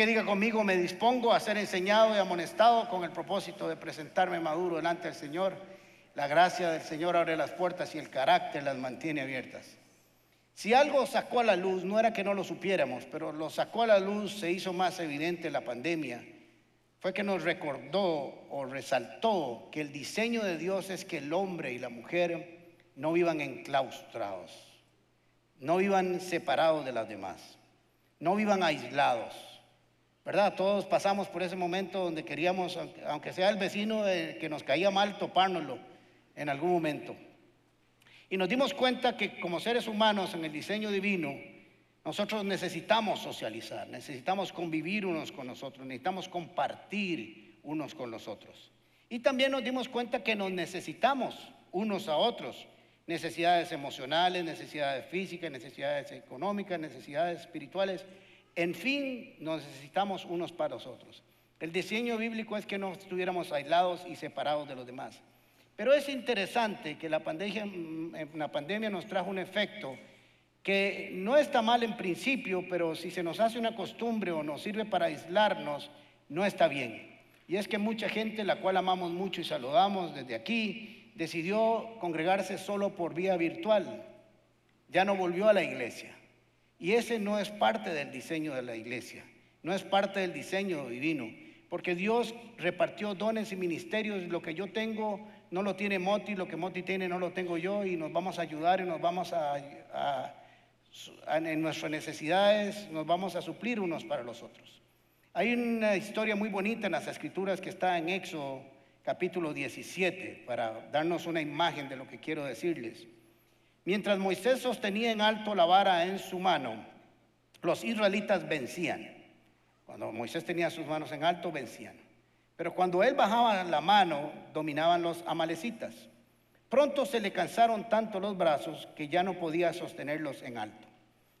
Que diga conmigo, me dispongo a ser enseñado y amonestado con el propósito de presentarme maduro delante del Señor. La gracia del Señor abre las puertas y el carácter las mantiene abiertas. Si algo sacó a la luz, no era que no lo supiéramos, pero lo sacó a la luz, se hizo más evidente la pandemia, fue que nos recordó o resaltó que el diseño de Dios es que el hombre y la mujer no vivan enclaustrados, no vivan separados de las demás, no vivan aislados. ¿Verdad? Todos pasamos por ese momento donde queríamos, aunque sea el vecino que nos caía mal, topárnoslo en algún momento. Y nos dimos cuenta que como seres humanos en el diseño divino, nosotros necesitamos socializar, necesitamos convivir unos con nosotros, necesitamos compartir unos con los otros. Y también nos dimos cuenta que nos necesitamos unos a otros. Necesidades emocionales, necesidades físicas, necesidades económicas, necesidades espirituales. En fin, nos necesitamos unos para los otros. El diseño bíblico es que no estuviéramos aislados y separados de los demás. Pero es interesante que la pandemia, la pandemia nos trajo un efecto que no está mal en principio, pero si se nos hace una costumbre o nos sirve para aislarnos, no está bien. Y es que mucha gente, la cual amamos mucho y saludamos desde aquí, decidió congregarse solo por vía virtual. Ya no volvió a la iglesia. Y ese no es parte del diseño de la iglesia, no es parte del diseño divino, porque Dios repartió dones y ministerios, lo que yo tengo no lo tiene Moti, lo que Moti tiene no lo tengo yo y nos vamos a ayudar y nos vamos a, en nuestras necesidades, nos vamos a suplir unos para los otros. Hay una historia muy bonita en las escrituras que está en Éxodo capítulo 17 para darnos una imagen de lo que quiero decirles. Mientras Moisés sostenía en alto la vara en su mano, los israelitas vencían. Cuando Moisés tenía sus manos en alto, vencían. Pero cuando él bajaba la mano, dominaban los amalecitas. Pronto se le cansaron tanto los brazos que ya no podía sostenerlos en alto.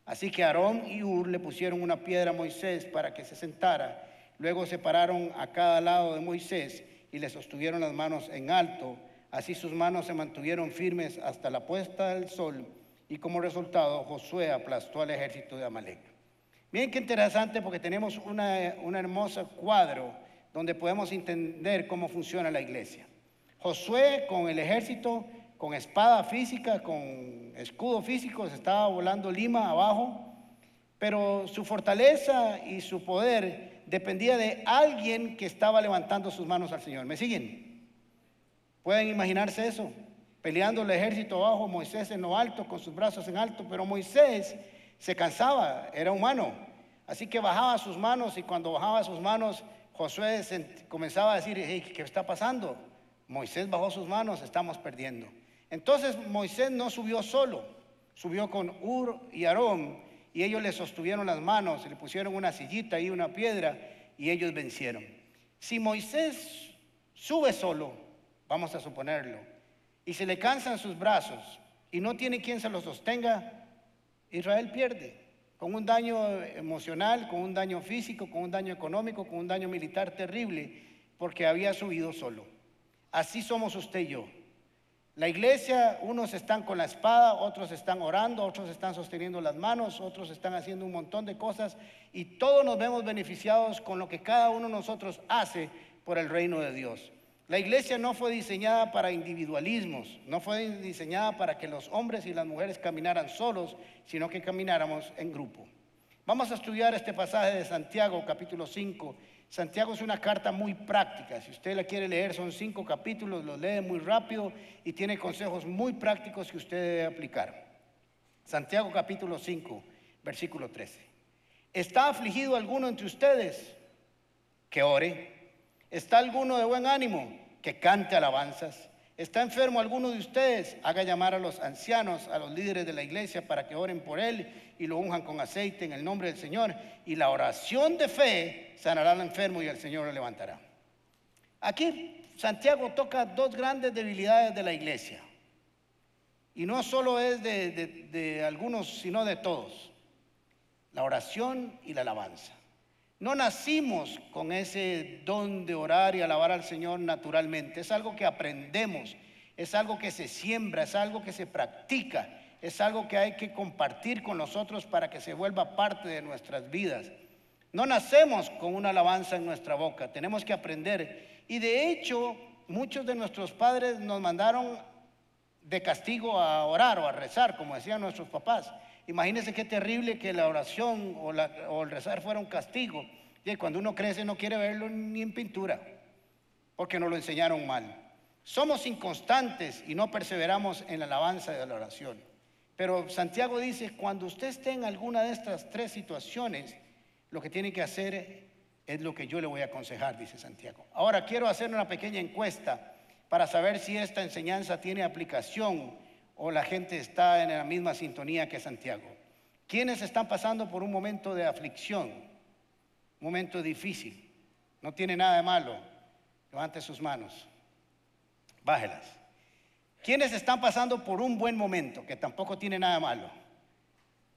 Así que Aarón y Ur le pusieron una piedra a Moisés para que se sentara. Luego se pararon a cada lado de Moisés y le sostuvieron las manos en alto. Así sus manos se mantuvieron firmes hasta la puesta del sol. Y como resultado, Josué aplastó al ejército de Amalek. Miren qué interesante porque tenemos una, un hermoso cuadro donde podemos entender cómo funciona la iglesia. Josué con el ejército, con espada física, con escudo físico, se estaba volando Lima abajo, pero su fortaleza y su poder dependía de alguien que estaba levantando sus manos al Señor. ¿Me siguen? ¿Pueden imaginarse eso? Peleando el ejército abajo, Moisés en lo alto, con sus brazos en alto, pero Moisés se cansaba, era humano. Así que bajaba sus manos y cuando bajaba sus manos Josué comenzaba a decir, ¿qué está pasando? Moisés bajó sus manos, estamos perdiendo. Entonces Moisés no subió solo, subió con Ur y Aarón y ellos le sostuvieron las manos, le pusieron una sillita y una piedra y ellos vencieron. Si Moisés sube solo, vamos a suponerlo, y se le cansan sus brazos y no tiene quien se lo sostenga, Israel pierde con un daño emocional, con un daño físico, con un daño económico, con un daño militar terrible, porque había subido solo. Así somos usted y yo. La iglesia, unos están con la espada, otros están orando, otros están sosteniendo las manos, otros están haciendo un montón de cosas y todos nos vemos beneficiados con lo que cada uno de nosotros hace por el reino de Dios. La iglesia no fue diseñada para individualismos, no fue diseñada para que los hombres y las mujeres caminaran solos, sino que camináramos en grupo. Vamos a estudiar este pasaje de Santiago, capítulo 5. Santiago es una carta muy práctica. Si usted la quiere leer, son cinco capítulos, lo lee muy rápido y tiene consejos muy prácticos que usted debe aplicar. Santiago, capítulo 5, versículo 13. ¿Está afligido alguno entre ustedes? Que ore. ¿Está alguno de buen ánimo? Que cante alabanzas. ¿Está enfermo alguno de ustedes? Haga llamar a los ancianos, a los líderes de la iglesia para que oren por él y lo unjan con aceite en el nombre del Señor. Y la oración de fe sanará al enfermo y el Señor lo levantará. Aquí Santiago toca dos grandes debilidades de la iglesia. Y no solo es de, de algunos, sino de todos. La oración y la alabanza. No nacimos con ese don de orar y alabar al Señor naturalmente. Es algo que aprendemos, es algo que se siembra, es algo que se practica, es algo que hay que compartir con nosotros para que se vuelva parte de nuestras vidas. No nacemos con una alabanza en nuestra boca, tenemos que aprender. Y de hecho, muchos de nuestros padres nos mandaron de castigo a orar o a rezar, como decían nuestros papás. Imagínense qué terrible que la oración o, el rezar fuera un castigo. Y cuando uno crece no quiere verlo ni en pintura, porque nos lo enseñaron mal. Somos inconstantes y no perseveramos en la alabanza de la oración. Pero Santiago dice, cuando usted esté en alguna de estas tres situaciones, lo que tiene que hacer es lo que yo le voy a aconsejar, dice Santiago. Ahora quiero hacer una pequeña encuesta para saber si esta enseñanza tiene aplicación o la gente está en la misma sintonía que Santiago. ¿Quiénes están pasando por un momento de aflicción? Un momento difícil. No tiene nada de malo. Levante sus manos. Bájelas. ¿Quiénes están pasando por un buen momento? Que tampoco tiene nada de malo.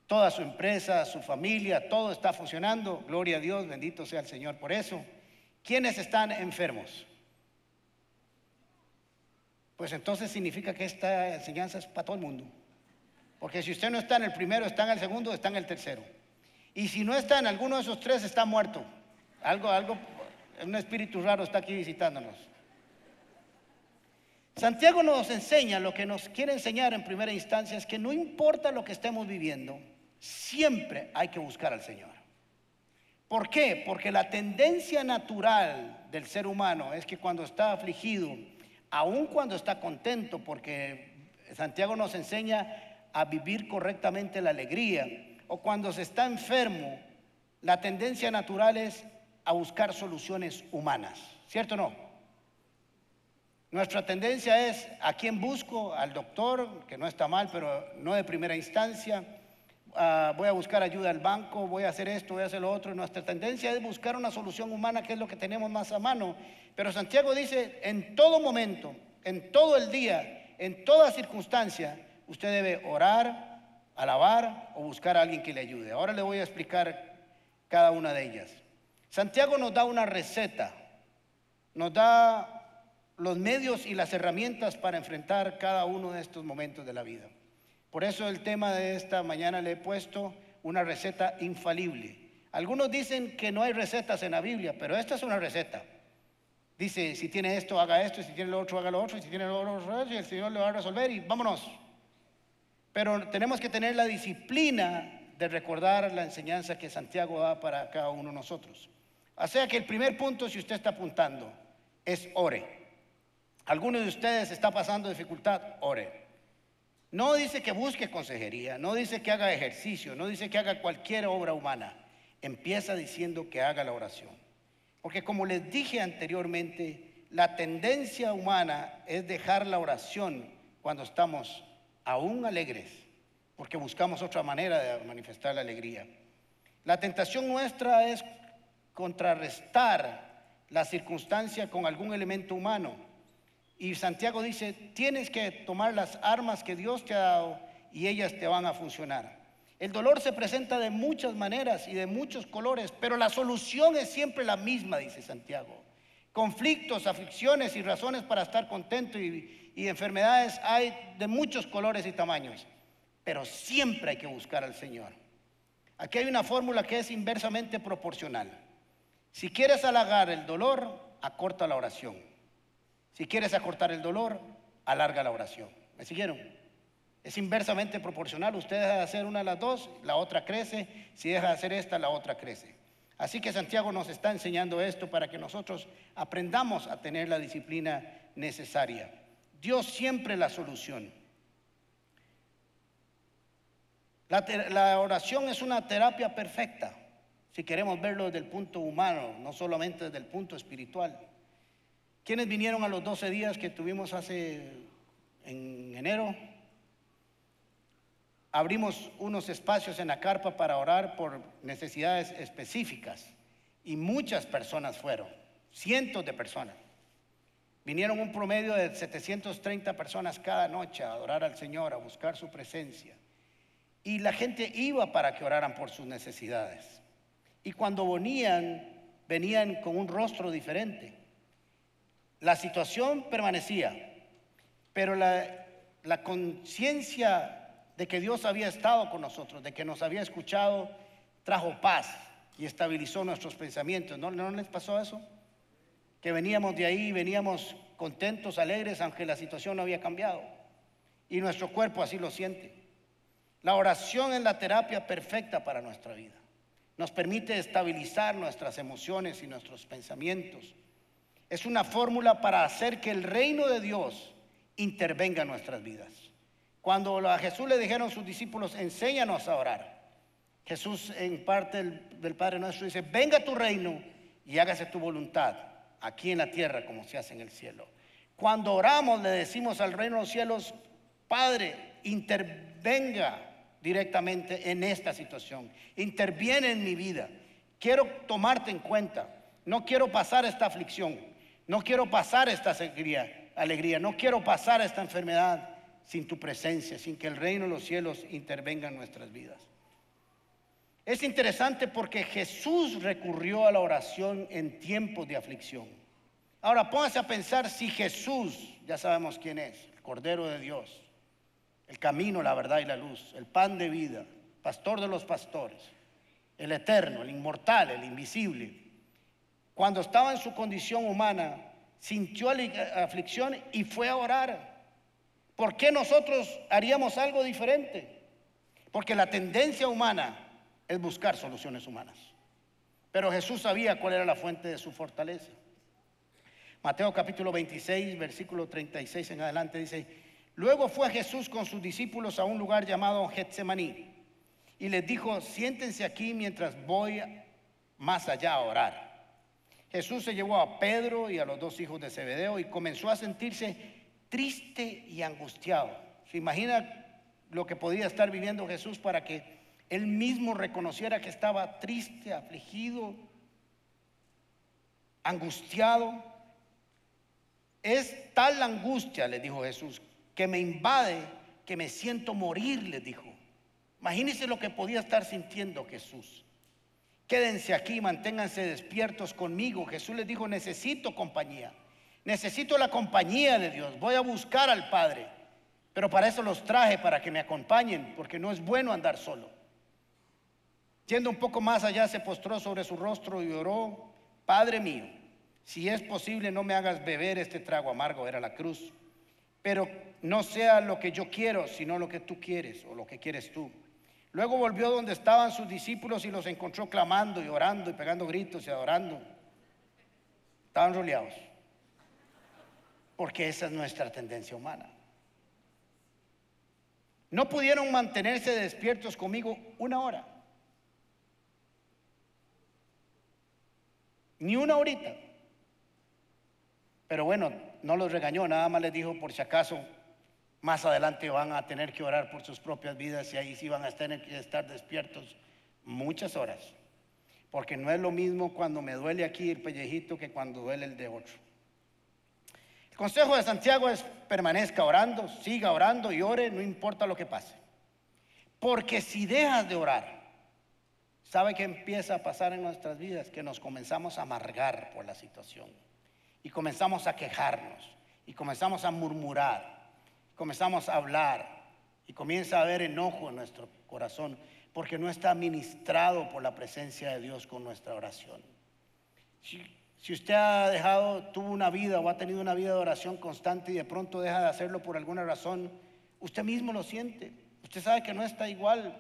Toda su empresa, su familia, todo está funcionando. Gloria a Dios, bendito sea el Señor por eso. ¿Quiénes están enfermos? Pues entonces significa que esta enseñanza es para todo el mundo. Porque si usted no está en el primero, está en el segundo, está en el tercero. Y si no está en alguno de esos tres, está muerto. Algo, algo, un espíritu raro está aquí visitándonos. Santiago nos enseña, lo que nos quiere enseñar en primera instancia es que no importa lo que estemos viviendo, siempre hay que buscar al Señor. ¿Por qué? Porque la tendencia natural del ser humano es que cuando está afligido, aun cuando está contento, porque Santiago nos enseña a vivir correctamente la alegría, o cuando se está enfermo, la tendencia natural es a buscar soluciones humanas, ¿cierto o no? Nuestra tendencia es a quién busco, al doctor, que no está mal, pero no de primera instancia, Ah, voy a buscar ayuda al banco, voy a hacer esto, voy a hacer lo otro. Nuestra tendencia es buscar una solución humana, que es lo que tenemos más a mano. Pero Santiago dice, en todo momento, en todo el día, en toda circunstancia, usted debe orar, alabar o buscar a alguien que le ayude. Ahora le voy a explicar cada una de ellas. Santiago nos da una receta, nos da los medios y las herramientas para enfrentar cada uno de estos momentos de la vida. Por eso el tema de esta mañana le he puesto una receta infalible. Algunos dicen que no hay recetas en la Biblia, pero esta es una receta. Dice, si tiene esto, haga esto, si tiene lo otro, haga lo otro, y si tiene lo otro, y el Señor lo va a resolver y vámonos. Pero tenemos que tener la disciplina de recordar la enseñanza que Santiago da para cada uno de nosotros. O sea que el primer punto, si usted está apuntando, es ore. Alguno de ustedes está pasando dificultad, ore. No dice que busque consejería, no dice que haga ejercicio, no dice que haga cualquier obra humana. Empieza diciendo que haga la oración. Porque como les dije anteriormente, la tendencia humana es dejar la oración cuando estamos aún alegres, porque buscamos otra manera de manifestar la alegría. La tentación nuestra es contrarrestar la circunstancia con algún elemento humano y Santiago dice, tienes que tomar las armas que Dios te ha dado y ellas te van a funcionar. El dolor se presenta de muchas maneras y de muchos colores, pero la solución es siempre la misma, dice Santiago. Conflictos, aflicciones y razones para estar contento y, y enfermedades hay de muchos colores y tamaños, pero siempre hay que buscar al Señor. Aquí hay una fórmula que es inversamente proporcional. Si quieres halagar el dolor, acorta la oración. Si quieres acortar el dolor, alarga la oración. ¿Me siguieron? Es inversamente proporcional. Usted deja de hacer una de las dos, la otra crece. Si deja de hacer esta, la otra crece. Así que Santiago nos está enseñando esto para que nosotros aprendamos a tener la disciplina necesaria. Dios siempre la solución. La, la, oración es una terapia perfecta, si queremos verlo desde el punto humano, no solamente desde el punto espiritual. ¿Quiénes vinieron a los 12 días que tuvimos hace en enero? Abrimos unos espacios en la carpa para orar por necesidades específicas y muchas personas fueron, cientos de personas. Vinieron un promedio de 730 personas cada noche a adorar al Señor, a buscar su presencia. Y la gente iba para que oraran por sus necesidades. Y cuando venían, venían con un rostro diferente. La situación permanecía, pero la, conciencia de que Dios había estado con nosotros, de que nos había escuchado, trajo paz, y estabilizó nuestros pensamientos. ¿No, ¿No les pasó eso? Que veníamos de ahí, veníamos contentos, alegres, aunque la situación no había cambiado. Y nuestro cuerpo así lo siente. La oración es la terapia perfecta para nuestra vida. Nos permite estabilizar nuestras emociones y nuestros pensamientos. Es una fórmula para hacer que el reino de Dios intervenga en nuestras vidas. Cuando a Jesús le dijeron sus discípulos, enséñanos a orar. Jesús en parte del, Padre nuestro dice, venga tu reino y hágase tu voluntad aquí en la tierra como se hace en el cielo. Cuando oramos le decimos al reino de los cielos, Padre, intervenga directamente en esta situación. Interviene en mi vida. Quiero tomarte en cuenta. No quiero pasar esta aflicción. No quiero pasar esta alegría. No quiero pasar esta enfermedad sin tu presencia, sin que el reino de los cielos intervenga en nuestras vidas. Es interesante porque Jesús recurrió a la oración en tiempos de aflicción. Ahora póngase a pensar si Jesús, ya sabemos quién es, el Cordero de Dios, el camino, la verdad y la luz, el pan de vida, pastor de los pastores, el eterno, el inmortal, el invisible. Cuando estaba en su condición humana, sintió aflicción y fue a orar. ¿Por qué nosotros haríamos algo diferente? Porque la tendencia humana es buscar soluciones humanas. Pero Jesús sabía cuál era la fuente de su fortaleza. Mateo capítulo 26, versículo 36 en adelante dice, Luego fue Jesús con sus discípulos a un lugar llamado Getsemaní y les dijo, siéntense aquí mientras voy más allá a orar. Jesús se llevó a Pedro y a los dos hijos de Zebedeo y comenzó a sentirse triste y angustiado. ¿Se imagina lo que podía estar viviendo Jesús para que él mismo reconociera que estaba triste, afligido, angustiado? Es tal la angustia, le dijo Jesús, que me invade, que me siento morir, les dijo. Imagínense lo que podía estar sintiendo Jesús. Quédense aquí, manténganse despiertos conmigo. Jesús les dijo, necesito compañía. Necesito la compañía de Dios. Voy a buscar al Padre. Pero para eso los traje, para que me acompañen, porque no es bueno andar solo. Yendo un poco más allá, se postró sobre su rostro y oró, Padre mío, si es posible, no me hagas beber este trago amargo, era la cruz pero no sea lo que yo quiero, sino lo que tú quieres o lo que quieres tú. Luego volvió donde estaban sus discípulos y los encontró clamando y orando y pegando gritos y adorando. Estaban rodeados. Porque esa es nuestra tendencia humana. No pudieron mantenerse despiertos conmigo una hora. Ni una horita. Pero bueno, no los regañó, nada más les dijo por si acaso más adelante van a tener que orar por sus propias vidas y ahí sí van a tener que estar despiertos muchas horas. Porque no es lo mismo cuando me duele aquí el pellejito que cuando duele el de otro. El consejo de Santiago es permanezca orando, siga orando y ore, no importa lo que pase. Porque si dejas de orar, ¿sabe qué empieza a pasar en nuestras vidas? Que nos comenzamos a amargar por la situación y comenzamos a quejarnos y comenzamos a murmurar, comenzamos a hablar y comienza a haber enojo en nuestro corazón porque no está ministrado por la presencia de Dios con nuestra oración. Si, usted ha dejado, tuvo una vida o ha tenido una vida de oración constante y de pronto deja de hacerlo por alguna razón, usted mismo lo siente. Usted sabe que no está igual,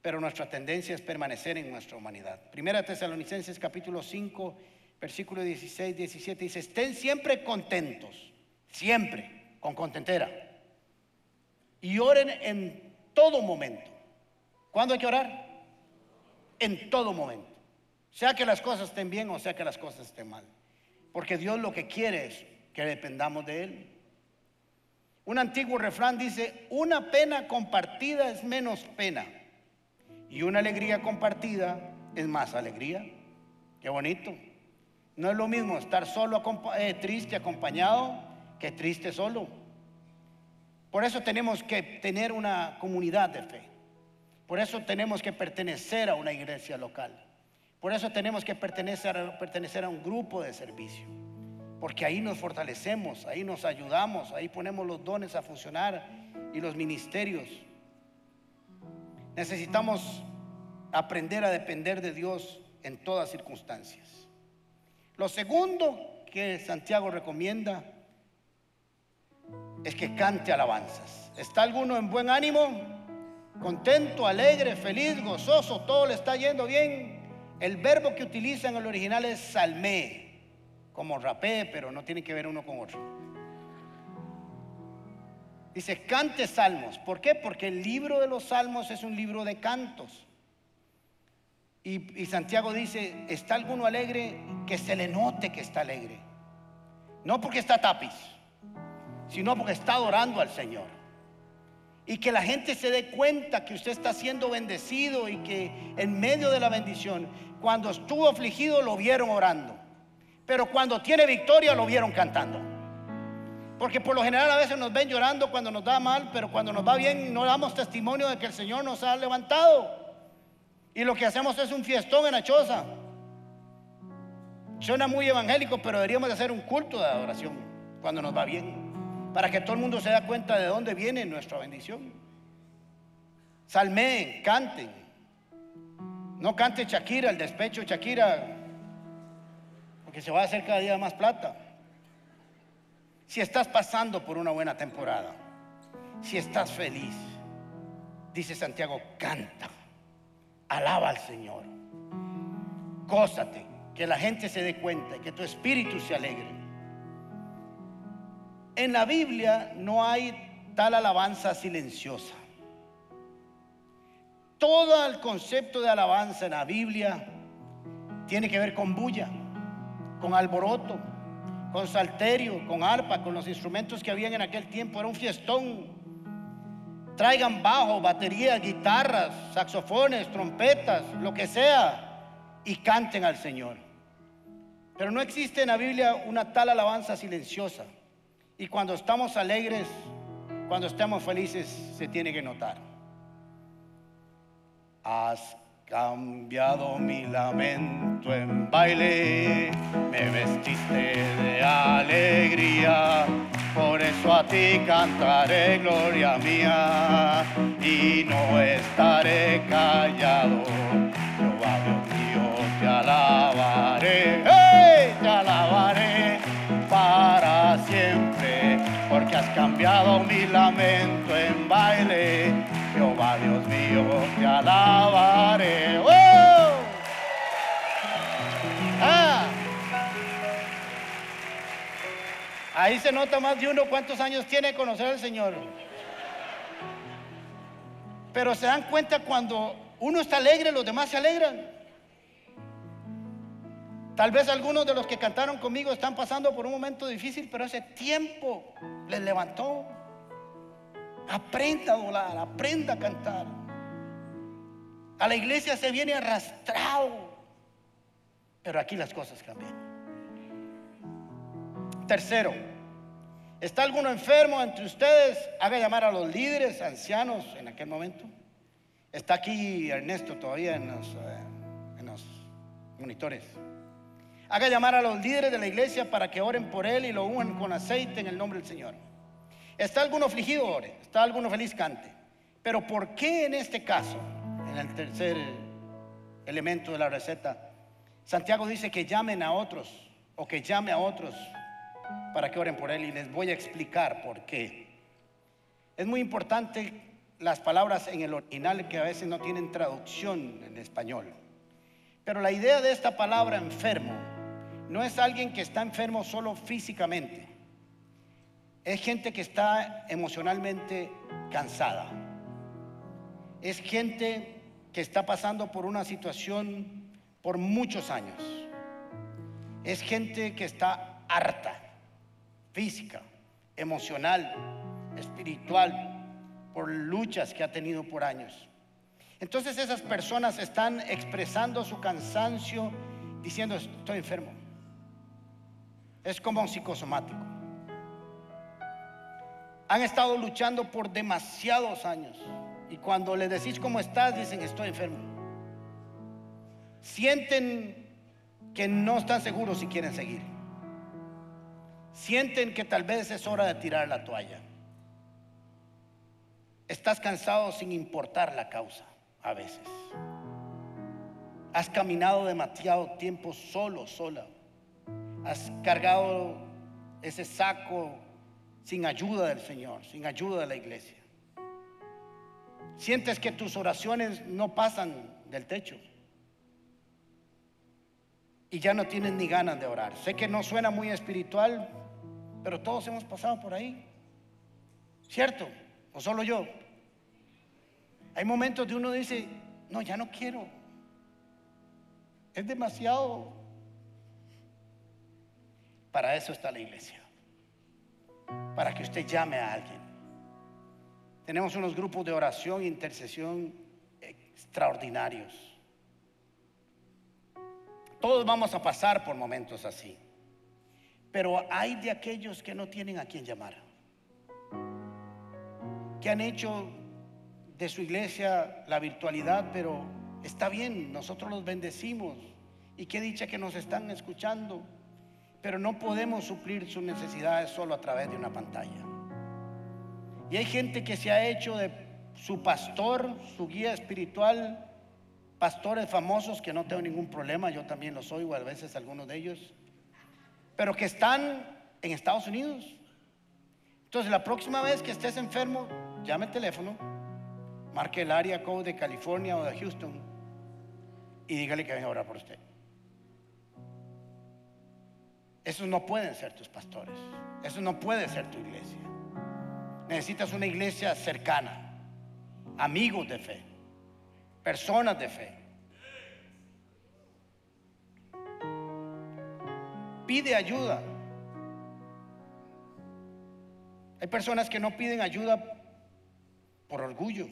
pero nuestra tendencia es permanecer en nuestra humanidad. Primera Tesalonicenses capítulo 5 versículo 16, 17, dice, estén siempre contentos, siempre, con contentera. Y oren en todo momento. ¿Cuándo hay que orar? En todo momento. Sea que las cosas estén bien o sea que las cosas estén mal. Porque Dios lo que quiere es que dependamos de Él. Un antiguo refrán dice, una pena compartida es menos pena. Y una alegría compartida es más alegría. Qué bonito. No es lo mismo estar solo, eh, triste, acompañado, que triste solo. Por eso tenemos que tener una comunidad de fe. Por eso tenemos que pertenecer a una iglesia local. Por eso tenemos que pertenecer, a un grupo de servicio. Porque ahí nos fortalecemos, ahí nos ayudamos, ahí ponemos los dones a funcionar y los ministerios. Necesitamos aprender a depender de Dios en todas circunstancias. Lo segundo que Santiago recomienda es que cante alabanzas. ¿Está alguno en buen ánimo? Contento, alegre, feliz, gozoso, todo le está yendo bien. El verbo que utiliza en el original es salmé, como rapé, pero no tiene que ver uno con otro. Dice, cante salmos. ¿Por qué? Porque el libro de los salmos es un libro de cantos. Y, Santiago dice, ¿está alguno alegre? Que se le note que está alegre. No porque está tapiz, sino porque está adorando al Señor. Y que la gente se dé cuenta que usted está siendo bendecido y que en medio de la bendición, cuando estuvo afligido lo vieron orando. Pero cuando tiene victoria lo vieron cantando. Porque por lo general a veces nos ven llorando cuando nos da mal, pero cuando nos va bien no damos testimonio de que el Señor nos ha levantado. Y lo que hacemos es un fiestón en la choza. Suena muy evangélico, pero deberíamos de hacer un culto de adoración cuando nos va bien, para que todo el mundo se dé cuenta de dónde viene nuestra bendición. Salmeen, canten. No cante Shakira, el despecho Shakira, porque se va a hacer cada día más plata. Si estás pasando por una buena temporada, si estás feliz, dice Santiago, canta. Alaba al Señor. Cósate, que la gente se dé cuenta y que tu espíritu se alegre. En la Biblia no hay tal alabanza silenciosa. Todo el concepto de alabanza en la Biblia tiene que ver con bulla, con alboroto, con salterio, con arpa, con los instrumentos que habían en aquel tiempo. Era un fiestón Traigan bajo, baterías, guitarras, saxofones, trompetas, lo que sea, y canten al Señor. Pero no existe en la Biblia una tal alabanza silenciosa. Y cuando estamos alegres, cuando estamos felices, se tiene que notar. Has cambiado mi lamento en baile, me vestiste de alegría por eso a ti cantaré gloria mía y no estaré callado. Jehová Dios mío, te alabaré, cambiado mi lamento en baile. Jehová Dios mío, te alabaré. Ahí se nota más de uno cuántos años tiene conocer al Señor. Pero se dan cuenta cuando uno está alegre, los demás se alegran. Tal vez algunos de los que cantaron conmigo están pasando por un momento difícil, pero ese tiempo les levantó. Aprenda a volar, aprenda a cantar. A la iglesia se viene arrastrado, pero aquí las cosas cambian. Tercero, ¿está alguno enfermo entre ustedes? Haga llamar a los líderes, ancianos en aquel momento. Está aquí Ernesto todavía en los, eh, en los monitores. Haga llamar a los líderes de la iglesia para que oren por él y lo unan con aceite en el nombre del Señor. ¿Está alguno afligido? Ore. ¿Está alguno feliz? Cante. Pero ¿por qué en este caso, en el tercer elemento de la receta, Santiago dice que llamen a otros o que llame a otros para que oren por él y les voy a explicar por qué. Es muy importante las palabras en el original que a veces no tienen traducción en español. Pero la idea de esta palabra enfermo no es alguien que está enfermo solo físicamente. Es gente que está emocionalmente cansada. Es gente que está pasando por una situación por muchos años. Es gente que está harta física, emocional, espiritual, por luchas que ha tenido por años. Entonces esas personas están expresando su cansancio diciendo estoy enfermo. Es como un psicosomático. Han estado luchando por demasiados años y cuando le decís cómo estás dicen estoy enfermo. Sienten que no están seguros si quieren seguir sienten que tal vez es hora de tirar la toalla. Estás cansado sin importar la causa a veces. Has caminado demasiado tiempo solo, sola. Has cargado ese saco sin ayuda del Señor, sin ayuda de la iglesia. Sientes que tus oraciones no pasan del techo. Y ya no tienes ni ganas de orar. Sé que no suena muy espiritual, pero todos hemos pasado por ahí. ¿Cierto? ¿O solo yo? Hay momentos de uno dice, no, ya no quiero. Es demasiado. Para eso está la iglesia. Para que usted llame a alguien. Tenemos unos grupos de oración e intercesión extraordinarios. Todos vamos a pasar por momentos así. Pero hay de aquellos que no tienen a quien llamar. Que han hecho de su iglesia la virtualidad, pero está bien, nosotros los bendecimos. Y qué dicha que nos están escuchando. Pero no podemos suplir sus necesidades solo a través de una pantalla. Y hay gente que se ha hecho de su pastor, su guía espiritual, pastores famosos que no tengo ningún problema, yo también los oigo a veces algunos de ellos, pero que están en Estados Unidos. Entonces la próxima vez que estés enfermo, llame el teléfono, marque el área code de California o de Houston y dígale que venga a orar por usted. Esos no pueden ser tus pastores, eso no puede ser tu iglesia. Necesitas una iglesia cercana, amigos de fe, personas de fe. Pide ayuda. Hay personas que no piden ayuda por orgullo,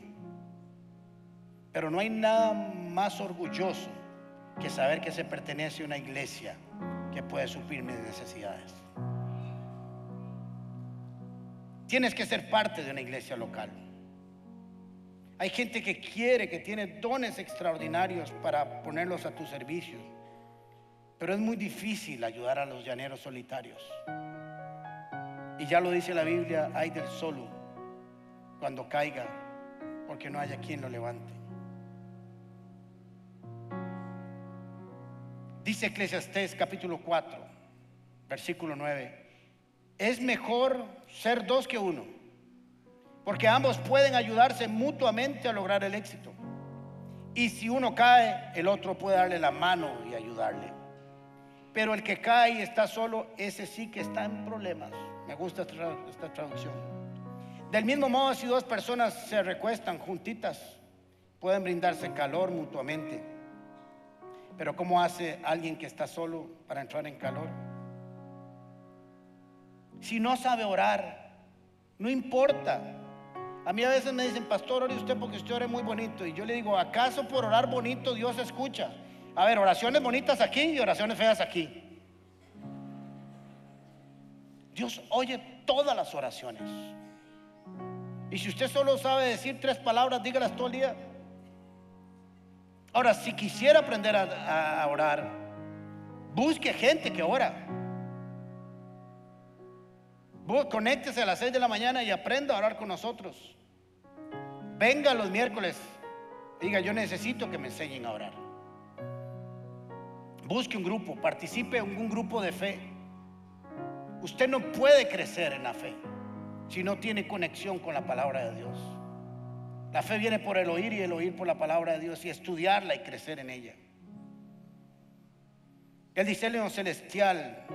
pero no hay nada más orgulloso que saber que se pertenece a una iglesia que puede suplir mis necesidades. Tienes que ser parte de una iglesia local. Hay gente que quiere, que tiene dones extraordinarios para ponerlos a tu servicio. Pero es muy difícil ayudar a los llaneros solitarios. Y ya lo dice la Biblia, hay del solo cuando caiga, porque no haya quien lo levante. Dice Eclesiastés capítulo 4, versículo 9 es mejor ser dos que uno, porque ambos pueden ayudarse mutuamente a lograr el éxito. Y si uno cae, el otro puede darle la mano y ayudarle. Pero el que cae y está solo, ese sí que está en problemas. Me gusta esta traducción. Del mismo modo, si dos personas se recuestan juntitas, pueden brindarse calor mutuamente. Pero ¿cómo hace alguien que está solo para entrar en calor? Si no sabe orar, no importa. A mí a veces me dicen, pastor, ore usted porque usted ora muy bonito. Y yo le digo, ¿acaso por orar bonito Dios escucha? A ver, oraciones bonitas aquí y oraciones feas aquí. Dios oye todas las oraciones. Y si usted solo sabe decir tres palabras, dígalas todo el día. Ahora, si quisiera aprender a, orar, busque gente que ora. Conéctese a las 6 de la mañana y aprenda a orar con nosotros. Venga los miércoles. Diga, yo necesito que me enseñen a orar. Busque un grupo, participe en un grupo de fe. Usted no puede crecer en la fe si no tiene conexión con la palabra de Dios. La fe viene por el oír y el oír por la palabra de Dios y estudiarla y crecer en ella. El diseño celestial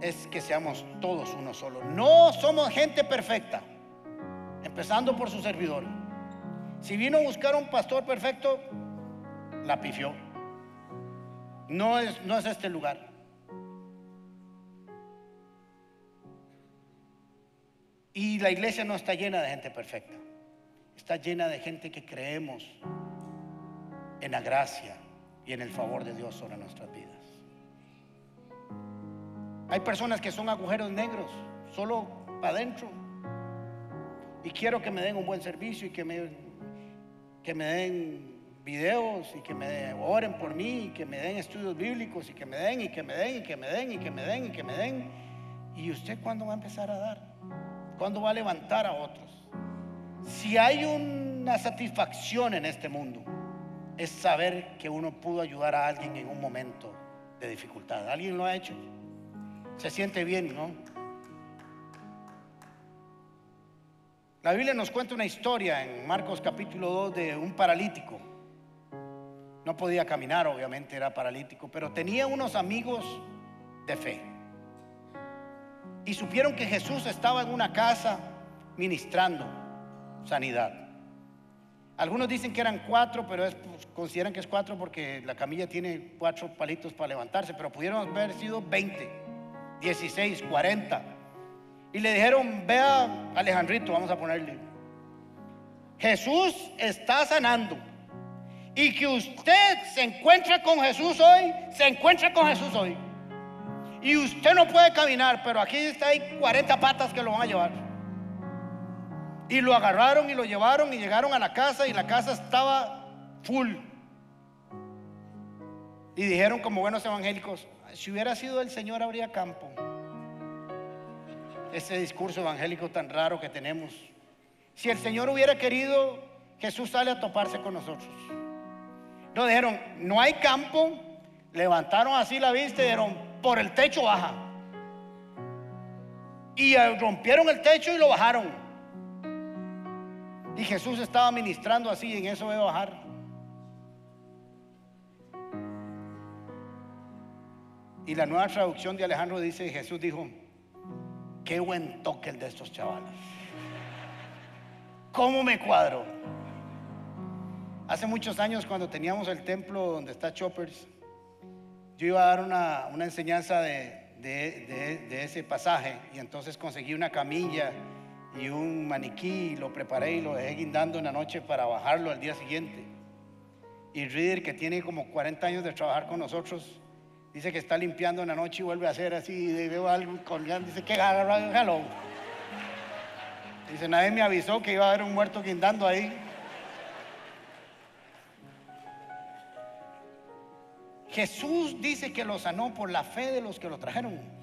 es que seamos todos uno solo. No somos gente perfecta, empezando por su servidor. Si vino a buscar un pastor perfecto, la pifió. No es, no es este lugar. Y la iglesia no está llena de gente perfecta. Está llena de gente que creemos en la gracia y en el favor de Dios sobre nuestras vidas. Hay personas que son agujeros negros, solo para adentro. Y quiero que me den un buen servicio y que me, que me den videos y que me oren por mí y que me den estudios bíblicos y que me den y que me den y que me den y que me den y que me den. ¿Y usted cuándo va a empezar a dar? ¿Cuándo va a levantar a otros? Si hay una satisfacción en este mundo, es saber que uno pudo ayudar a alguien en un momento de dificultad. ¿Alguien lo ha hecho? Se siente bien, ¿no? La Biblia nos cuenta una historia en Marcos capítulo 2 de un paralítico. No podía caminar, obviamente era paralítico, pero tenía unos amigos de fe. Y supieron que Jesús estaba en una casa ministrando sanidad. Algunos dicen que eran cuatro, pero pues, consideran que es cuatro porque la camilla tiene cuatro palitos para levantarse, pero pudieron haber sido 20, 16, 40. Y le dijeron, vea Alejandrito, vamos a ponerle. Jesús está sanando. Y que usted se encuentre con Jesús hoy, se encuentra con Jesús hoy. Y usted no puede caminar, pero aquí está hay 40 patas que lo van a llevar. Y lo agarraron y lo llevaron y llegaron a la casa y la casa estaba full. Y dijeron como buenos evangélicos, si hubiera sido el Señor habría campo. Ese discurso evangélico tan raro que tenemos. Si el Señor hubiera querido, Jesús sale a toparse con nosotros. No dijeron, no hay campo, levantaron así la vista y dijeron, por el techo baja. Y rompieron el techo y lo bajaron. Y Jesús estaba ministrando así, y en eso a bajar. Y la nueva traducción de Alejandro dice, Jesús dijo, qué buen toque el de estos chavales. ¿Cómo me cuadro? Hace muchos años cuando teníamos el templo donde está Choppers, yo iba a dar una, enseñanza de, de, ese pasaje y entonces conseguí una camilla y un maniquí lo preparé y lo dejé guindando una noche para bajarlo al día siguiente. Y Reader, que tiene como 40 años de trabajar con nosotros, dice que está limpiando una noche y vuelve a hacer así, y veo algo colgando, dice que hello. Dice, nadie me avisó que iba a haber un muerto guindando ahí. Jesús dice que lo sanó por la fe de los que lo trajeron.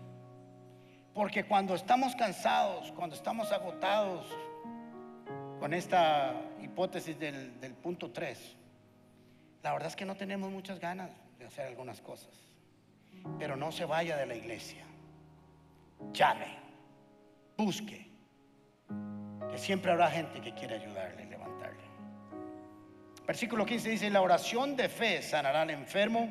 Porque cuando estamos cansados, cuando estamos agotados con esta hipótesis del, punto 3, la verdad es que no tenemos muchas ganas de hacer algunas cosas. Pero no se vaya de la iglesia. Llame, busque, que siempre habrá gente que quiere ayudarle, levantarle. Versículo 15 dice, la oración de fe sanará al enfermo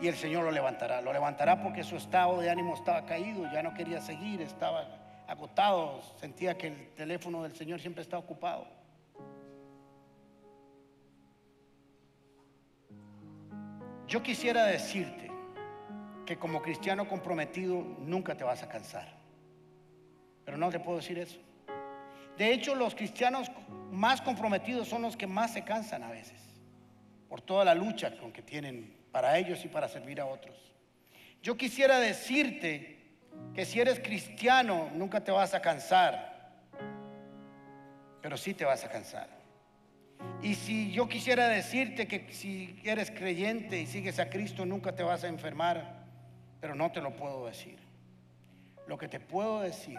y el Señor lo levantará. Lo levantará porque su estado de ánimo estaba caído, ya no quería seguir, estaba agotado, sentía que el teléfono del Señor siempre está ocupado. Yo quisiera decirte que como cristiano comprometido nunca te vas a cansar, pero no te puedo decir eso. De hecho, los cristianos más comprometidos son los que más se cansan a veces, por toda la lucha con que tienen para ellos y para servir a otros. Yo quisiera decirte que si eres cristiano nunca te vas a cansar, pero sí te vas a cansar. Y si yo quisiera decirte que si eres creyente y sigues a Cristo nunca te vas a enfermar, pero no te lo puedo decir. Lo que te puedo decir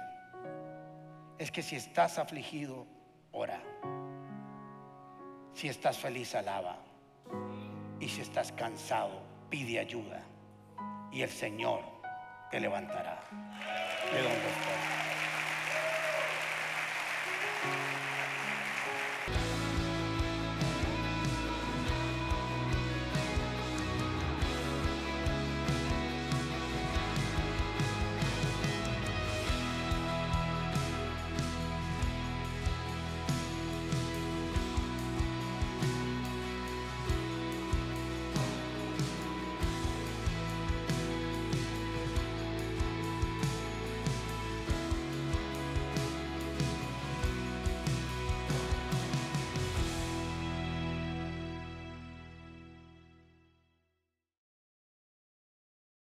es que si estás afligido, ora. Si estás feliz, alaba. Y si estás cansado, pide ayuda. Y el Señor te levantará de donde estás.